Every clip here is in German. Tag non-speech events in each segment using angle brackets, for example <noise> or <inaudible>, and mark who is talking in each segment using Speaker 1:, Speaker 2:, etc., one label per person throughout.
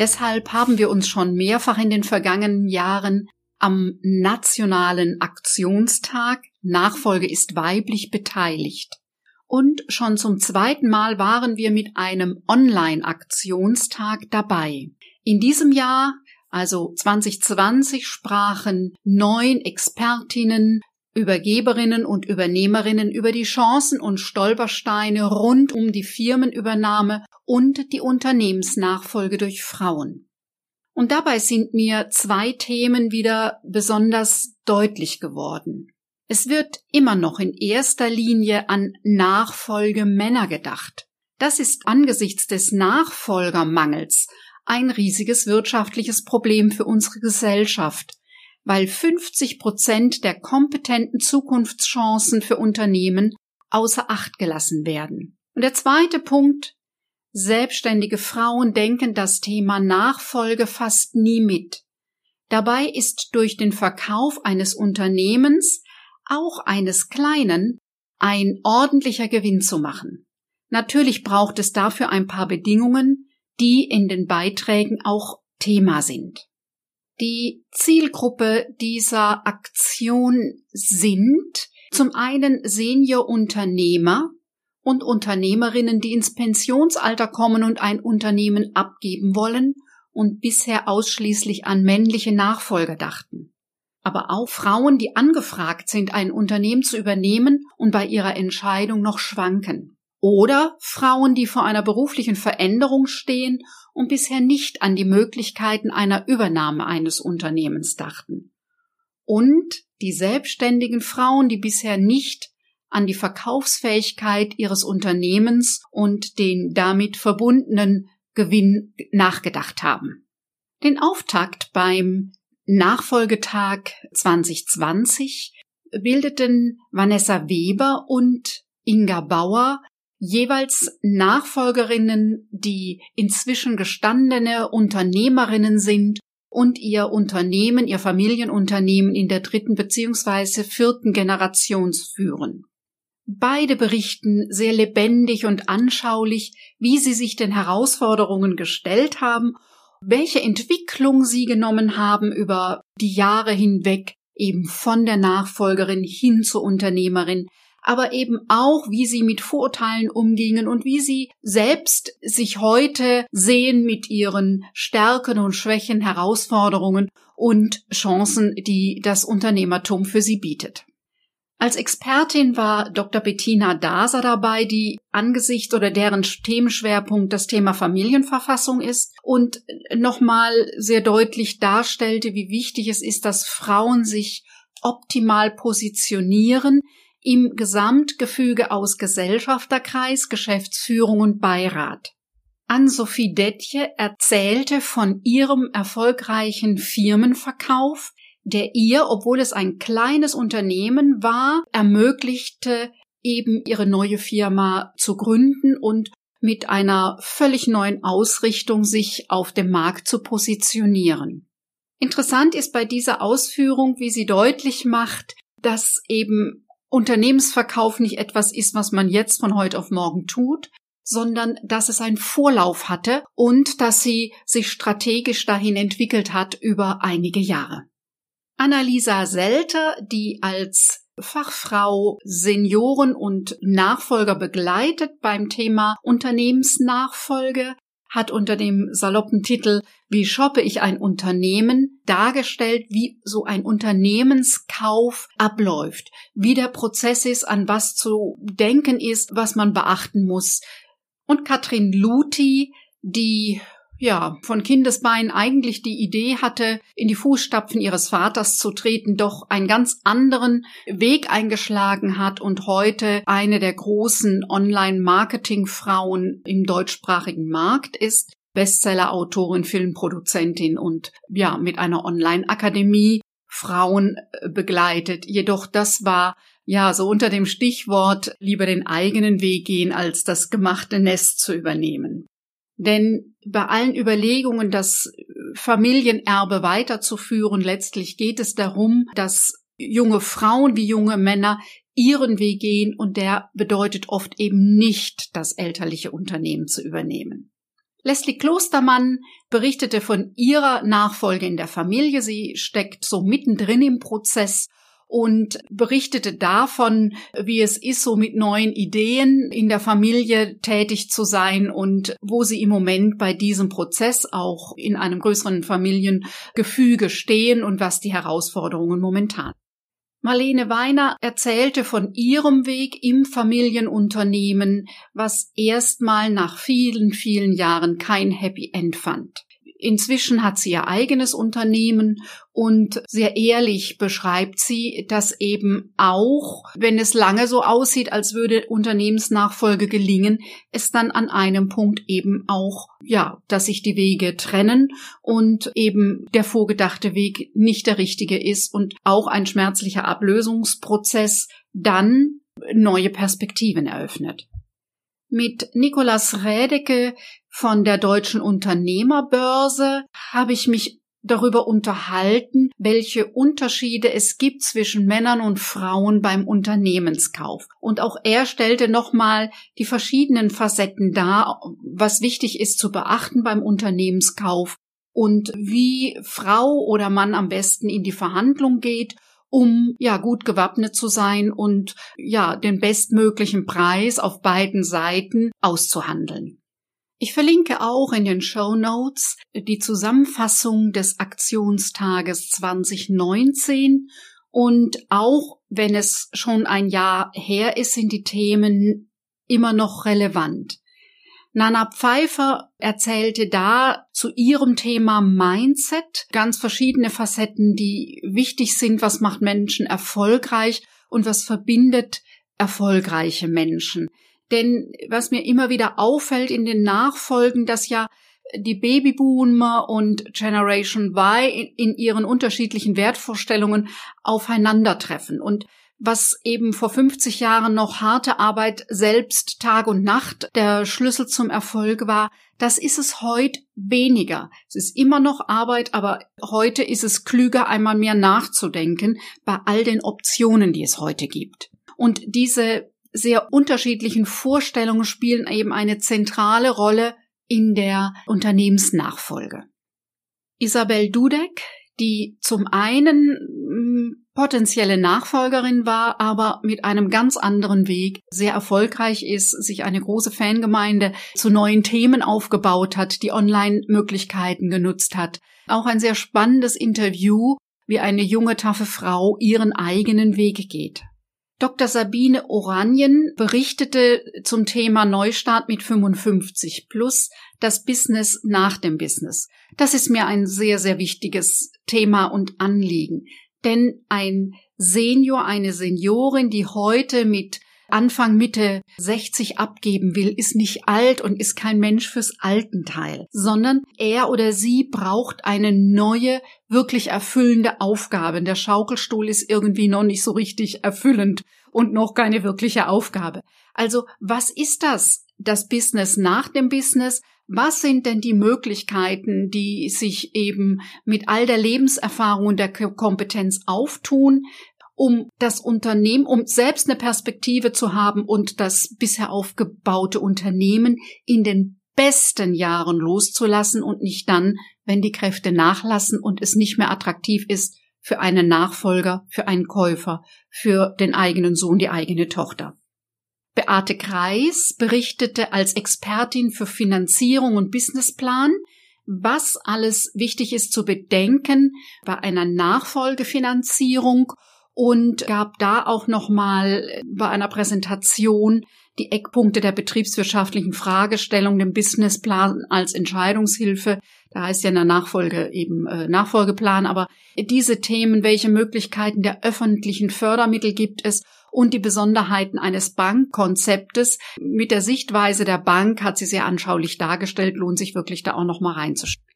Speaker 1: Deshalb haben wir uns schon mehrfach in den vergangenen Jahren am nationalen Aktionstag Nachfolge ist weiblich beteiligt. Und schon zum zweiten Mal waren wir mit einem Online-Aktionstag dabei. In diesem Jahr, also 2020, sprachen neun Expertinnen, Übergeberinnen und Übernehmerinnen über die Chancen und Stolpersteine rund um die Firmenübernahme und die Unternehmensnachfolge durch Frauen. Und dabei sind mir zwei Themen wieder besonders deutlich geworden. Es wird immer noch in erster Linie an Nachfolgemänner gedacht. Das ist angesichts des Nachfolgermangels ein riesiges wirtschaftliches Problem für unsere Gesellschaft, weil 50 Prozent der kompetenten Zukunftschancen für Unternehmen außer Acht gelassen werden. Und der zweite Punkt, selbstständige Frauen denken das Thema Nachfolge fast nie mit. Dabei ist durch den Verkauf eines Unternehmens auch eines kleinen, ein ordentlicher Gewinn zu machen. Natürlich braucht es dafür ein paar Bedingungen, die in den Beiträgen auch Thema sind. Die Zielgruppe dieser Aktion sind zum einen Senior-Unternehmer und Unternehmerinnen, die ins Pensionsalter kommen und ein Unternehmen abgeben wollen und bisher ausschließlich an männliche Nachfolger dachten aber auch Frauen, die angefragt sind, ein Unternehmen zu übernehmen und bei ihrer Entscheidung noch schwanken. Oder Frauen, die vor einer beruflichen Veränderung stehen und bisher nicht an die Möglichkeiten einer Übernahme eines Unternehmens dachten. Und die selbstständigen Frauen, die bisher nicht an die Verkaufsfähigkeit ihres Unternehmens und den damit verbundenen Gewinn nachgedacht haben. Den Auftakt beim Nachfolgetag 2020 bildeten Vanessa Weber und Inga Bauer jeweils Nachfolgerinnen, die inzwischen gestandene Unternehmerinnen sind und ihr Unternehmen, ihr Familienunternehmen in der dritten beziehungsweise vierten Generation führen. Beide berichten sehr lebendig und anschaulich, wie sie sich den Herausforderungen gestellt haben welche Entwicklung Sie genommen haben über die Jahre hinweg, eben von der Nachfolgerin hin zur Unternehmerin, aber eben auch, wie Sie mit Vorurteilen umgingen und wie Sie selbst sich heute sehen mit Ihren Stärken und Schwächen, Herausforderungen und Chancen, die das Unternehmertum für Sie bietet. Als Expertin war Dr. Bettina Daser dabei, die angesichts oder deren Themenschwerpunkt das Thema Familienverfassung ist und nochmal sehr deutlich darstellte, wie wichtig es ist, dass Frauen sich optimal positionieren im Gesamtgefüge aus Gesellschafterkreis, Geschäftsführung und Beirat. Ann-Sophie Detje erzählte von ihrem erfolgreichen Firmenverkauf, der ihr, obwohl es ein kleines Unternehmen war, ermöglichte, eben ihre neue Firma zu gründen und mit einer völlig neuen Ausrichtung sich auf dem Markt zu positionieren. Interessant ist bei dieser Ausführung, wie sie deutlich macht, dass eben Unternehmensverkauf nicht etwas ist, was man jetzt von heute auf morgen tut, sondern dass es einen Vorlauf hatte und dass sie sich strategisch dahin entwickelt hat über einige Jahre. Annalisa Selter, die als Fachfrau Senioren und Nachfolger begleitet beim Thema Unternehmensnachfolge, hat unter dem saloppen Titel Wie shoppe ich ein Unternehmen dargestellt, wie so ein Unternehmenskauf abläuft, wie der Prozess ist, an was zu denken ist, was man beachten muss. Und Katrin Luthi, die ja, von Kindesbein eigentlich die Idee hatte, in die Fußstapfen ihres Vaters zu treten, doch einen ganz anderen Weg eingeschlagen hat und heute eine der großen Online-Marketing-Frauen im deutschsprachigen Markt ist. Bestseller-Autorin, Filmproduzentin und ja, mit einer Online-Akademie Frauen äh, begleitet. Jedoch das war ja so unter dem Stichwort lieber den eigenen Weg gehen, als das gemachte Nest zu übernehmen. Denn bei allen Überlegungen, das Familienerbe weiterzuführen, letztlich geht es darum, dass junge Frauen wie junge Männer ihren Weg gehen und der bedeutet oft eben nicht, das elterliche Unternehmen zu übernehmen. Leslie Klostermann berichtete von ihrer Nachfolge in der Familie. Sie steckt so mittendrin im Prozess und berichtete davon, wie es ist, so mit neuen Ideen in der Familie tätig zu sein und wo sie im Moment bei diesem Prozess auch in einem größeren Familiengefüge stehen und was die Herausforderungen momentan. Marlene Weiner erzählte von ihrem Weg im Familienunternehmen, was erstmal nach vielen, vielen Jahren kein Happy End fand. Inzwischen hat sie ihr eigenes Unternehmen und sehr ehrlich beschreibt sie, dass eben auch, wenn es lange so aussieht, als würde Unternehmensnachfolge gelingen, es dann an einem Punkt eben auch, ja, dass sich die Wege trennen und eben der vorgedachte Weg nicht der richtige ist und auch ein schmerzlicher Ablösungsprozess dann neue Perspektiven eröffnet. Mit Nicolas Rädecke von der Deutschen Unternehmerbörse habe ich mich darüber unterhalten, welche Unterschiede es gibt zwischen Männern und Frauen beim Unternehmenskauf. Und auch er stellte nochmal die verschiedenen Facetten dar, was wichtig ist zu beachten beim Unternehmenskauf und wie Frau oder Mann am besten in die Verhandlung geht um ja gut gewappnet zu sein und ja den bestmöglichen Preis auf beiden Seiten auszuhandeln. Ich verlinke auch in den Show Notes die Zusammenfassung des Aktionstages 2019 und auch wenn es schon ein Jahr her ist, sind die Themen immer noch relevant. Nana Pfeiffer erzählte da zu ihrem Thema Mindset ganz verschiedene Facetten, die wichtig sind. Was macht Menschen erfolgreich und was verbindet erfolgreiche Menschen? Denn was mir immer wieder auffällt in den Nachfolgen, dass ja die Babyboomer und Generation Y in ihren unterschiedlichen Wertvorstellungen aufeinandertreffen. Und was eben vor 50 Jahren noch harte Arbeit selbst Tag und Nacht der Schlüssel zum Erfolg war, das ist es heute weniger. Es ist immer noch Arbeit, aber heute ist es klüger, einmal mehr nachzudenken bei all den Optionen, die es heute gibt. Und diese sehr unterschiedlichen Vorstellungen spielen eben eine zentrale Rolle in der Unternehmensnachfolge. Isabel Dudek, die zum einen hm, potenzielle Nachfolgerin war, aber mit einem ganz anderen Weg sehr erfolgreich ist, sich eine große Fangemeinde zu neuen Themen aufgebaut hat, die Online-Möglichkeiten genutzt hat. Auch ein sehr spannendes Interview, wie eine junge, taffe Frau ihren eigenen Weg geht. Dr. Sabine Oranien berichtete zum Thema Neustart mit 55 plus das Business nach dem Business. Das ist mir ein sehr, sehr wichtiges Thema und Anliegen. Denn ein Senior, eine Seniorin, die heute mit Anfang Mitte 60 abgeben will, ist nicht alt und ist kein Mensch fürs Altenteil, sondern er oder sie braucht eine neue, wirklich erfüllende Aufgabe. Der Schaukelstuhl ist irgendwie noch nicht so richtig erfüllend und noch keine wirkliche Aufgabe. Also was ist das? Das Business nach dem Business? Was sind denn die Möglichkeiten, die sich eben mit all der Lebenserfahrung und der Kompetenz auftun, um das Unternehmen, um selbst eine Perspektive zu haben und das bisher aufgebaute Unternehmen in den besten Jahren loszulassen und nicht dann, wenn die Kräfte nachlassen und es nicht mehr attraktiv ist für einen Nachfolger, für einen Käufer, für den eigenen Sohn, die eigene Tochter. Beate Kreis berichtete als Expertin für Finanzierung und Businessplan, was alles wichtig ist zu bedenken bei einer Nachfolgefinanzierung und gab da auch nochmal bei einer Präsentation die Eckpunkte der betriebswirtschaftlichen Fragestellung, den Businessplan als Entscheidungshilfe. Da heißt ja in der Nachfolge eben äh, Nachfolgeplan, aber diese Themen, welche Möglichkeiten der öffentlichen Fördermittel gibt es und die Besonderheiten eines Bankkonzeptes mit der Sichtweise der Bank hat sie sehr anschaulich dargestellt, lohnt sich wirklich da auch noch mal reinzuschauen.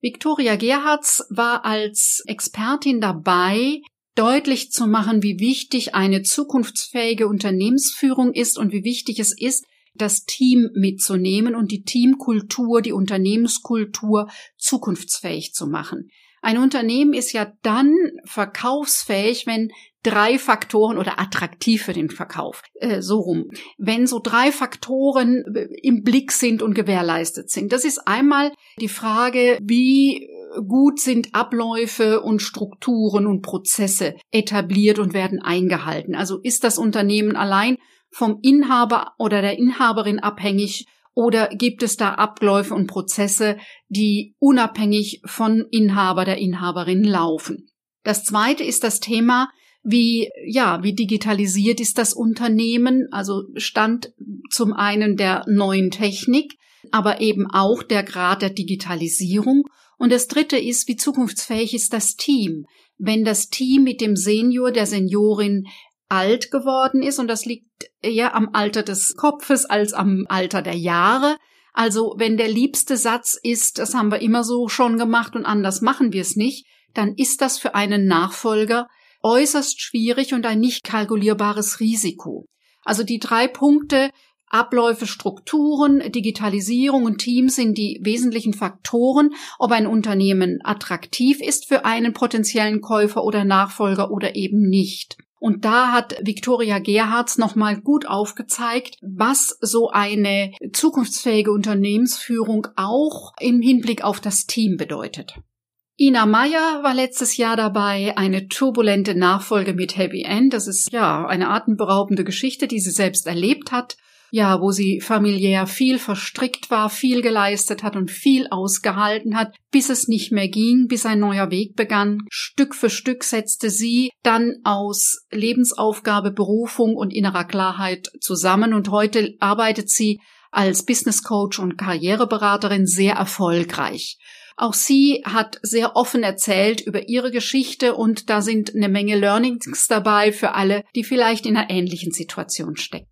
Speaker 1: Victoria Gerhards war als Expertin dabei, deutlich zu machen, wie wichtig eine zukunftsfähige Unternehmensführung ist und wie wichtig es ist, das Team mitzunehmen und die Teamkultur, die Unternehmenskultur zukunftsfähig zu machen. Ein Unternehmen ist ja dann verkaufsfähig, wenn drei Faktoren oder attraktiv für den Verkauf, äh, so rum, wenn so drei Faktoren äh, im Blick sind und gewährleistet sind. Das ist einmal die Frage, wie gut sind Abläufe und Strukturen und Prozesse etabliert und werden eingehalten. Also ist das Unternehmen allein vom Inhaber oder der Inhaberin abhängig oder gibt es da Abläufe und Prozesse, die unabhängig von Inhaber der Inhaberin laufen? Das zweite ist das Thema, wie, ja, wie digitalisiert ist das Unternehmen? Also Stand zum einen der neuen Technik, aber eben auch der Grad der Digitalisierung. Und das dritte ist, wie zukunftsfähig ist das Team? Wenn das Team mit dem Senior, der Seniorin alt geworden ist und das liegt eher am Alter des Kopfes als am Alter der Jahre. Also wenn der liebste Satz ist, das haben wir immer so schon gemacht und anders machen wir es nicht, dann ist das für einen Nachfolger äußerst schwierig und ein nicht kalkulierbares Risiko. Also die drei Punkte Abläufe, Strukturen, Digitalisierung und Teams sind die wesentlichen Faktoren, ob ein Unternehmen attraktiv ist für einen potenziellen Käufer oder Nachfolger oder eben nicht. Und da hat Victoria Gerhards nochmal gut aufgezeigt, was so eine zukunftsfähige Unternehmensführung auch im Hinblick auf das Team bedeutet. Ina Meyer war letztes Jahr dabei, eine turbulente Nachfolge mit Happy End. Das ist ja eine atemberaubende Geschichte, die sie selbst erlebt hat ja, wo sie familiär viel verstrickt war, viel geleistet hat und viel ausgehalten hat, bis es nicht mehr ging, bis ein neuer Weg begann. Stück für Stück setzte sie dann aus Lebensaufgabe, Berufung und innerer Klarheit zusammen und heute arbeitet sie als Business Coach und Karriereberaterin sehr erfolgreich. Auch sie hat sehr offen erzählt über ihre Geschichte und da sind eine Menge Learnings dabei für alle, die vielleicht in einer ähnlichen Situation stecken.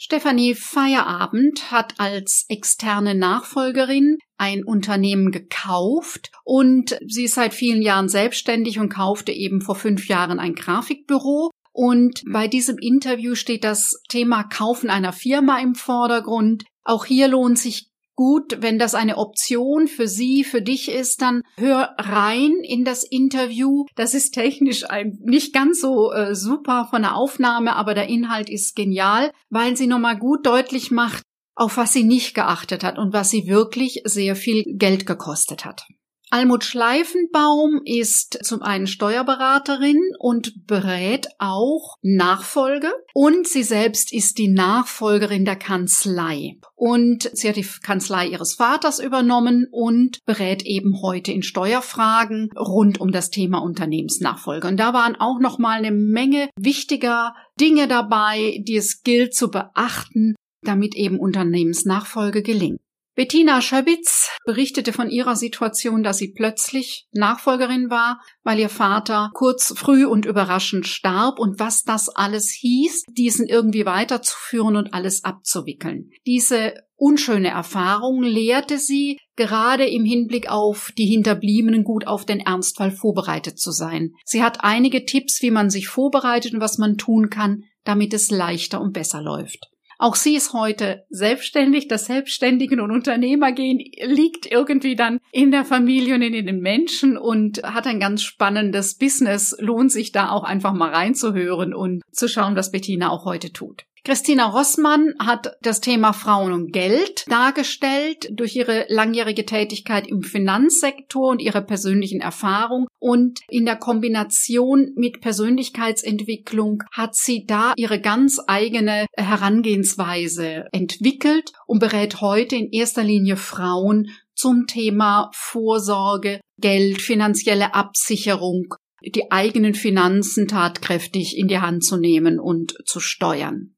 Speaker 1: Stefanie Feierabend hat als externe Nachfolgerin ein Unternehmen gekauft und sie ist seit vielen Jahren selbstständig und kaufte eben vor fünf Jahren ein Grafikbüro. Und bei diesem Interview steht das Thema Kaufen einer Firma im Vordergrund. Auch hier lohnt sich gut, wenn das eine Option für Sie, für dich ist, dann hör rein in das Interview. Das ist technisch ein, nicht ganz so äh, super von der Aufnahme, aber der Inhalt ist genial, weil sie nochmal gut deutlich macht, auf was sie nicht geachtet hat und was sie wirklich sehr viel Geld gekostet hat. Almut Schleifenbaum ist zum einen Steuerberaterin und berät auch Nachfolge und sie selbst ist die Nachfolgerin der Kanzlei. Und sie hat die Kanzlei ihres Vaters übernommen und berät eben heute in Steuerfragen rund um das Thema Unternehmensnachfolge. Und da waren auch noch mal eine Menge wichtiger Dinge dabei, die es gilt zu beachten, damit eben Unternehmensnachfolge gelingt. Bettina Schöbitz berichtete von ihrer Situation, dass sie plötzlich Nachfolgerin war, weil ihr Vater kurz, früh und überraschend starb und was das alles hieß, diesen irgendwie weiterzuführen und alles abzuwickeln. Diese unschöne Erfahrung lehrte sie, gerade im Hinblick auf die Hinterbliebenen gut auf den Ernstfall vorbereitet zu sein. Sie hat einige Tipps, wie man sich vorbereitet und was man tun kann, damit es leichter und besser läuft. Auch sie ist heute selbstständig. Das Selbstständigen und Unternehmergehen liegt irgendwie dann in der Familie und in den Menschen und hat ein ganz spannendes Business. Lohnt sich da auch einfach mal reinzuhören und zu schauen, was Bettina auch heute tut. Christina Rossmann hat das Thema Frauen und Geld dargestellt durch ihre langjährige Tätigkeit im Finanzsektor und ihre persönlichen Erfahrungen. Und in der Kombination mit Persönlichkeitsentwicklung hat sie da ihre ganz eigene Herangehensweise entwickelt und berät heute in erster Linie Frauen zum Thema Vorsorge, Geld, finanzielle Absicherung, die eigenen Finanzen tatkräftig in die Hand zu nehmen und zu steuern.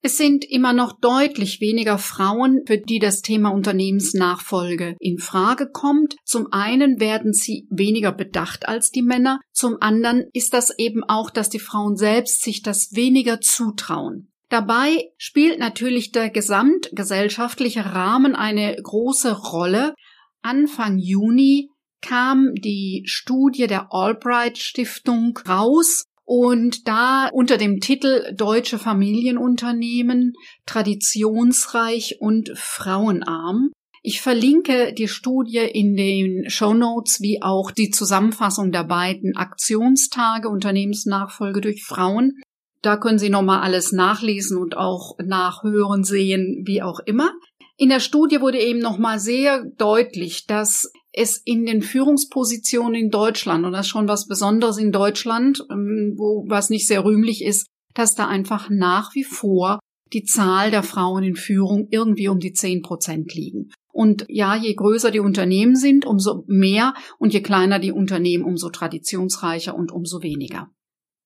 Speaker 1: Es sind immer noch deutlich weniger Frauen, für die das Thema Unternehmensnachfolge in Frage kommt. Zum einen werden sie weniger bedacht als die Männer, zum anderen ist das eben auch, dass die Frauen selbst sich das weniger zutrauen. Dabei spielt natürlich der gesamtgesellschaftliche Rahmen eine große Rolle. Anfang Juni kam die Studie der Albright Stiftung raus und da unter dem Titel Deutsche Familienunternehmen traditionsreich und frauenarm. Ich verlinke die Studie in den Show Notes wie auch die Zusammenfassung der beiden Aktionstage Unternehmensnachfolge durch Frauen. Da können Sie nochmal alles nachlesen und auch nachhören, sehen, wie auch immer. In der Studie wurde eben nochmal sehr deutlich, dass es in den Führungspositionen in Deutschland, und das ist schon was Besonderes in Deutschland, ähm, wo was nicht sehr rühmlich ist, dass da einfach nach wie vor die Zahl der Frauen in Führung irgendwie um die zehn Prozent liegen. Und ja, je größer die Unternehmen sind, umso mehr und je kleiner die Unternehmen, umso traditionsreicher und umso weniger.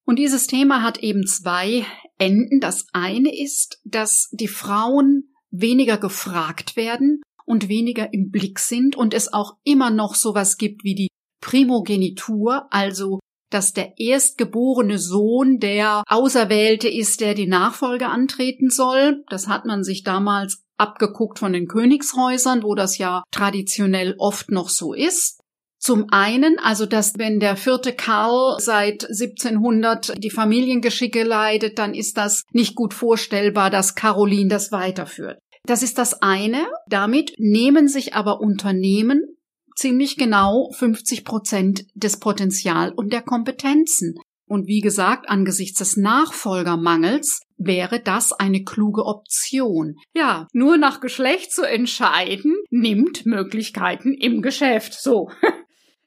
Speaker 1: Und dieses Thema hat eben zwei Enden. Das eine ist, dass die Frauen weniger gefragt werden und weniger im Blick sind und es auch immer noch sowas gibt wie die Primogenitur, also dass der erstgeborene Sohn der Auserwählte ist, der die Nachfolge antreten soll. Das hat man sich damals abgeguckt von den Königshäusern, wo das ja traditionell oft noch so ist. Zum einen, also dass wenn der vierte Karl seit 1700 die Familiengeschicke leidet, dann ist das nicht gut vorstellbar, dass Caroline das weiterführt. Das ist das eine. Damit nehmen sich aber Unternehmen ziemlich genau 50 Prozent des Potenzial und der Kompetenzen. Und wie gesagt, angesichts des Nachfolgermangels wäre das eine kluge Option. Ja, nur nach Geschlecht zu entscheiden, nimmt Möglichkeiten im Geschäft. So. <laughs>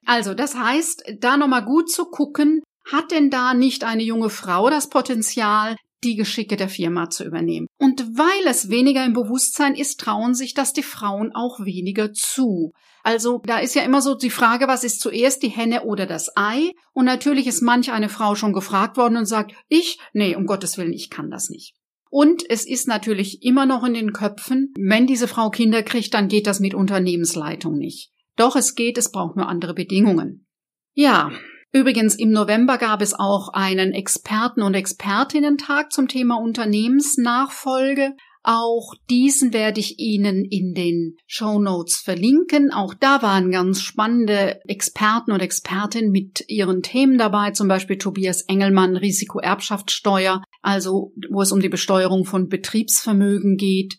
Speaker 1: Also, das heißt, da nochmal gut zu gucken, hat denn da nicht eine junge Frau das Potenzial, die Geschicke der Firma zu übernehmen. Und weil es weniger im Bewusstsein ist, trauen sich das die Frauen auch weniger zu. Also da ist ja immer so die Frage, was ist zuerst die Henne oder das Ei? Und natürlich ist manch eine Frau schon gefragt worden und sagt, ich, nee, um Gottes Willen, ich kann das nicht. Und es ist natürlich immer noch in den Köpfen, wenn diese Frau Kinder kriegt, dann geht das mit Unternehmensleitung nicht. Doch es geht, es braucht nur andere Bedingungen. Ja, Übrigens, im November gab es auch einen Experten- und Expertinnen-Tag zum Thema Unternehmensnachfolge. Auch diesen werde ich Ihnen in den Show Notes verlinken. Auch da waren ganz spannende Experten und Expertinnen mit ihren Themen dabei, zum Beispiel Tobias Engelmann, Risikoerbschaftssteuer, also wo es um die Besteuerung von Betriebsvermögen geht.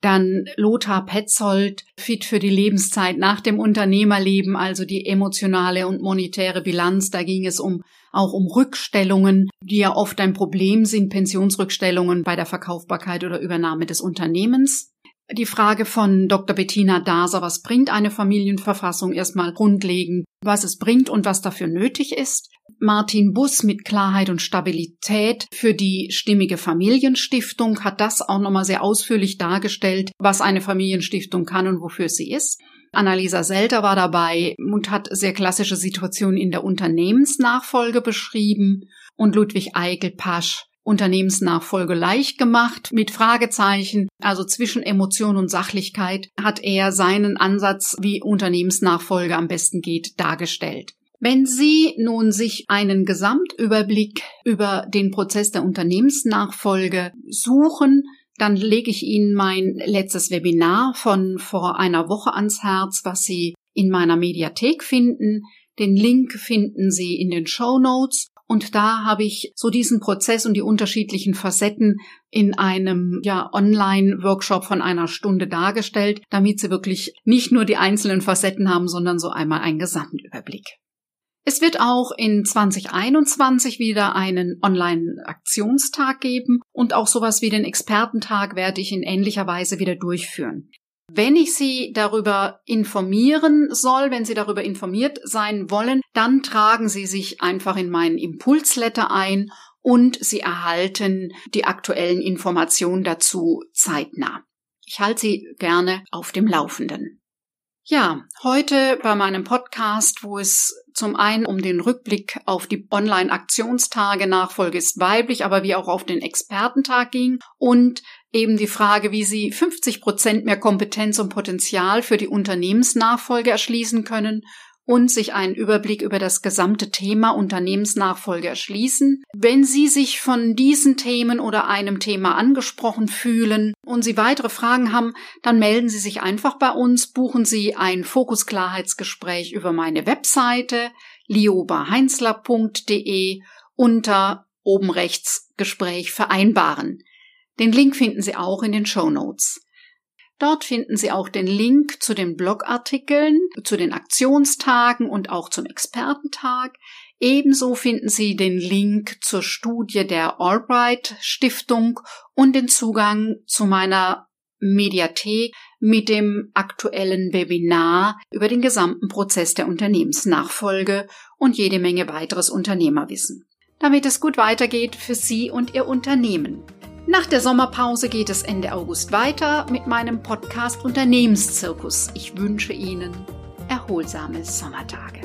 Speaker 1: Dann Lothar Petzold, fit für die Lebenszeit nach dem Unternehmerleben, also die emotionale und monetäre Bilanz. Da ging es um auch um Rückstellungen, die ja oft ein Problem sind, Pensionsrückstellungen bei der Verkaufbarkeit oder Übernahme des Unternehmens. Die Frage von Dr. Bettina Daser, was bringt eine Familienverfassung erstmal grundlegend, was es bringt und was dafür nötig ist. Martin Bus mit Klarheit und Stabilität für die stimmige Familienstiftung hat das auch nochmal sehr ausführlich dargestellt, was eine Familienstiftung kann und wofür sie ist. Annalisa Selter war dabei und hat sehr klassische Situationen in der Unternehmensnachfolge beschrieben und Ludwig Eigelpasch Unternehmensnachfolge leicht gemacht mit Fragezeichen, also zwischen Emotion und Sachlichkeit hat er seinen Ansatz, wie Unternehmensnachfolge am besten geht, dargestellt. Wenn Sie nun sich einen Gesamtüberblick über den Prozess der Unternehmensnachfolge suchen, dann lege ich Ihnen mein letztes Webinar von vor einer Woche ans Herz, was Sie in meiner Mediathek finden. Den Link finden Sie in den Show Notes. Und da habe ich so diesen Prozess und die unterschiedlichen Facetten in einem ja Online-Workshop von einer Stunde dargestellt, damit Sie wirklich nicht nur die einzelnen Facetten haben, sondern so einmal einen Gesamtüberblick. Es wird auch in 2021 wieder einen Online-Aktionstag geben und auch sowas wie den Expertentag werde ich in ähnlicher Weise wieder durchführen. Wenn ich Sie darüber informieren soll, wenn Sie darüber informiert sein wollen, dann tragen Sie sich einfach in meinen Impulsletter ein und Sie erhalten die aktuellen Informationen dazu zeitnah. Ich halte Sie gerne auf dem Laufenden. Ja, heute bei meinem Podcast, wo es zum einen um den Rückblick auf die Online-Aktionstage Nachfolge ist weiblich, aber wie auch auf den Expertentag ging und eben die Frage, wie Sie 50 Prozent mehr Kompetenz und Potenzial für die Unternehmensnachfolge erschließen können und sich einen Überblick über das gesamte Thema Unternehmensnachfolge erschließen. Wenn Sie sich von diesen Themen oder einem Thema angesprochen fühlen und Sie weitere Fragen haben, dann melden Sie sich einfach bei uns, buchen Sie ein Fokusklarheitsgespräch über meine Webseite liobaheinzler.de unter oben rechts Gespräch vereinbaren. Den Link finden Sie auch in den Show Notes. Dort finden Sie auch den Link zu den Blogartikeln, zu den Aktionstagen und auch zum Expertentag. Ebenso finden Sie den Link zur Studie der Albright Stiftung und den Zugang zu meiner Mediathek mit dem aktuellen Webinar über den gesamten Prozess der Unternehmensnachfolge und jede Menge weiteres Unternehmerwissen. Damit es gut weitergeht für Sie und Ihr Unternehmen. Nach der Sommerpause geht es Ende August weiter mit meinem Podcast Unternehmenszirkus. Ich wünsche Ihnen erholsame Sommertage.